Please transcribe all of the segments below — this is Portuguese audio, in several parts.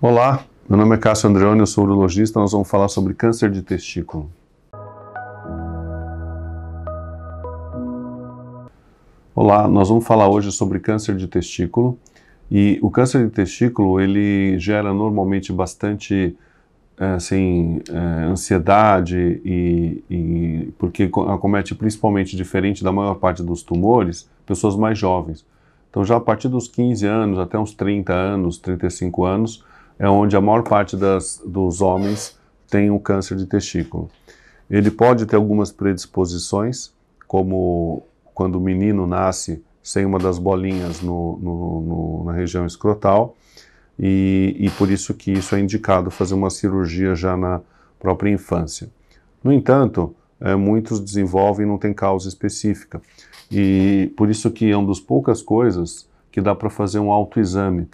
Olá, meu nome é Cássio Andreoni, eu sou urologista, nós vamos falar sobre câncer de testículo. Olá, nós vamos falar hoje sobre câncer de testículo e o câncer de testículo ele gera normalmente bastante assim, ansiedade e, e porque acomete principalmente diferente da maior parte dos tumores pessoas mais jovens. Então já a partir dos 15 anos até uns 30 anos, 35 anos, é onde a maior parte das, dos homens tem o câncer de testículo. Ele pode ter algumas predisposições, como quando o menino nasce sem uma das bolinhas no, no, no, na região escrotal, e, e por isso que isso é indicado fazer uma cirurgia já na própria infância. No entanto, é, muitos desenvolvem e não tem causa específica. E por isso que é uma das poucas coisas que dá para fazer um autoexame.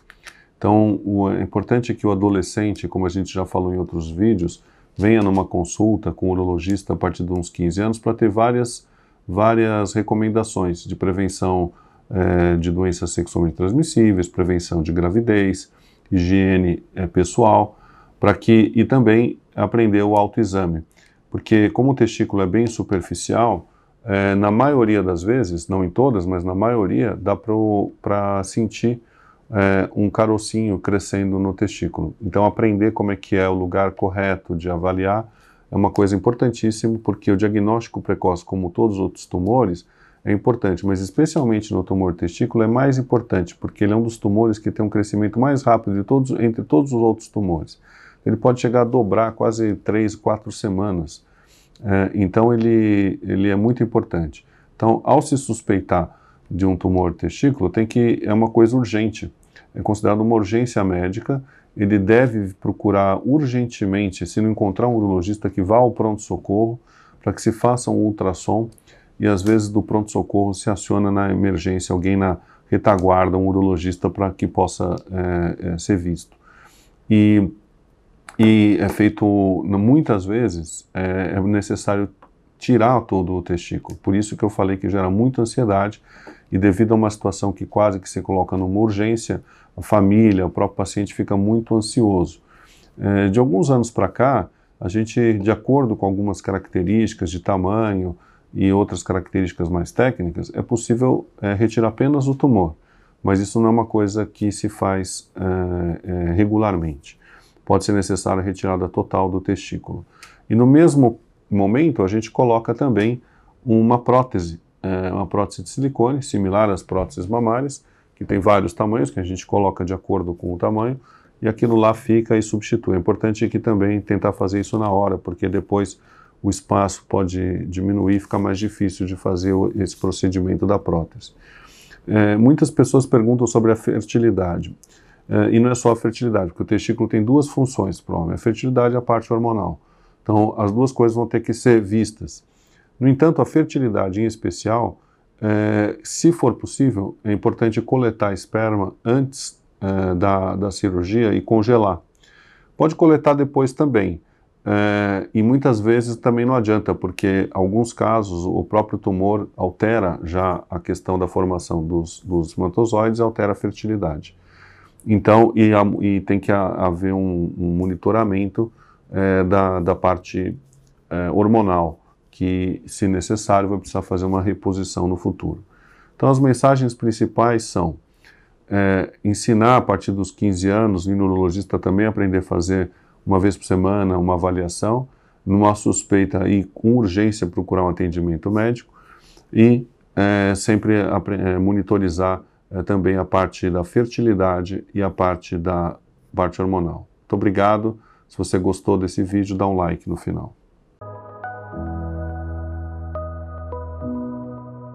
Então, o é importante que o adolescente, como a gente já falou em outros vídeos, venha numa consulta com o urologista a partir de uns 15 anos para ter várias, várias recomendações de prevenção é, de doenças sexualmente transmissíveis, prevenção de gravidez, higiene é, pessoal, para que e também aprender o autoexame, porque como o testículo é bem superficial, é, na maioria das vezes, não em todas, mas na maioria, dá para sentir é, um carocinho crescendo no testículo. Então, aprender como é que é o lugar correto de avaliar é uma coisa importantíssima, porque o diagnóstico precoce, como todos os outros tumores, é importante, mas especialmente no tumor testículo é mais importante, porque ele é um dos tumores que tem um crescimento mais rápido de todos, entre todos os outros tumores. Ele pode chegar a dobrar quase três, quatro semanas. É, então, ele, ele é muito importante. Então, ao se suspeitar de um tumor testículo tem que é uma coisa urgente, é considerado uma urgência médica. Ele deve procurar urgentemente, se não encontrar um urologista, que vá ao pronto-socorro para que se faça um ultrassom e às vezes do pronto-socorro se aciona na emergência alguém na retaguarda, um urologista para que possa é, é, ser visto. E, e é feito, muitas vezes, é, é necessário tirar todo o testículo. Por isso que eu falei que gera muita ansiedade e devido a uma situação que quase que se coloca numa urgência, a família, o próprio paciente fica muito ansioso. É, de alguns anos para cá, a gente, de acordo com algumas características de tamanho e outras características mais técnicas, é possível é, retirar apenas o tumor, mas isso não é uma coisa que se faz é, é regularmente. Pode ser necessária a retirada total do testículo. E no mesmo momento, a gente coloca também uma prótese, é, uma prótese de silicone, similar às próteses mamárias, que tem vários tamanhos, que a gente coloca de acordo com o tamanho, e aquilo lá fica e substitui. É importante aqui também tentar fazer isso na hora, porque depois o espaço pode diminuir, fica mais difícil de fazer esse procedimento da prótese. É, muitas pessoas perguntam sobre a fertilidade. É, e não é só a fertilidade, porque o testículo tem duas funções para o homem: a fertilidade e a parte hormonal. Então, as duas coisas vão ter que ser vistas. No entanto, a fertilidade em especial, é, se for possível, é importante coletar esperma antes é, da, da cirurgia e congelar. Pode coletar depois também, é, e muitas vezes também não adianta, porque alguns casos o próprio tumor altera já a questão da formação dos, dos espermatozoides e altera a fertilidade. Então, e, e tem que haver um, um monitoramento é, da, da parte é, hormonal, que, se necessário, vai precisar fazer uma reposição no futuro. Então, as mensagens principais são é, ensinar a partir dos 15 anos, o neurologista também aprender a fazer uma vez por semana uma avaliação, numa suspeita e com urgência procurar um atendimento médico e é, sempre é, monitorizar é, também a parte da fertilidade e a parte da parte hormonal. Muito obrigado. Se você gostou desse vídeo, dá um like no final.